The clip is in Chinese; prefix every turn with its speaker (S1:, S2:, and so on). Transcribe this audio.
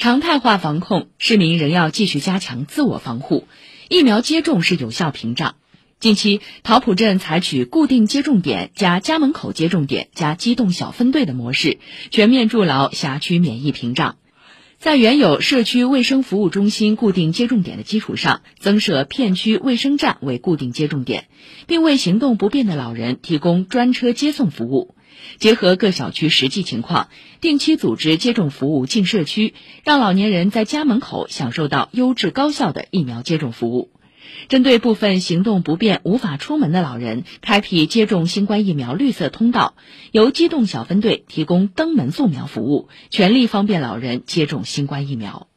S1: 常态化防控，市民仍要继续加强自我防护。疫苗接种是有效屏障。近期，桃浦镇采取固定接种点加家门口接种点加机动小分队的模式，全面筑牢辖区免疫屏障。在原有社区卫生服务中心固定接种点的基础上，增设片区卫生站为固定接种点，并为行动不便的老人提供专车接送服务。结合各小区实际情况，定期组织接种服务进社区，让老年人在家门口享受到优质高效的疫苗接种服务。针对部分行动不便、无法出门的老人，开辟接种新冠疫苗绿色通道，由机动小分队提供登门送苗服务，全力方便老人接种新冠疫苗。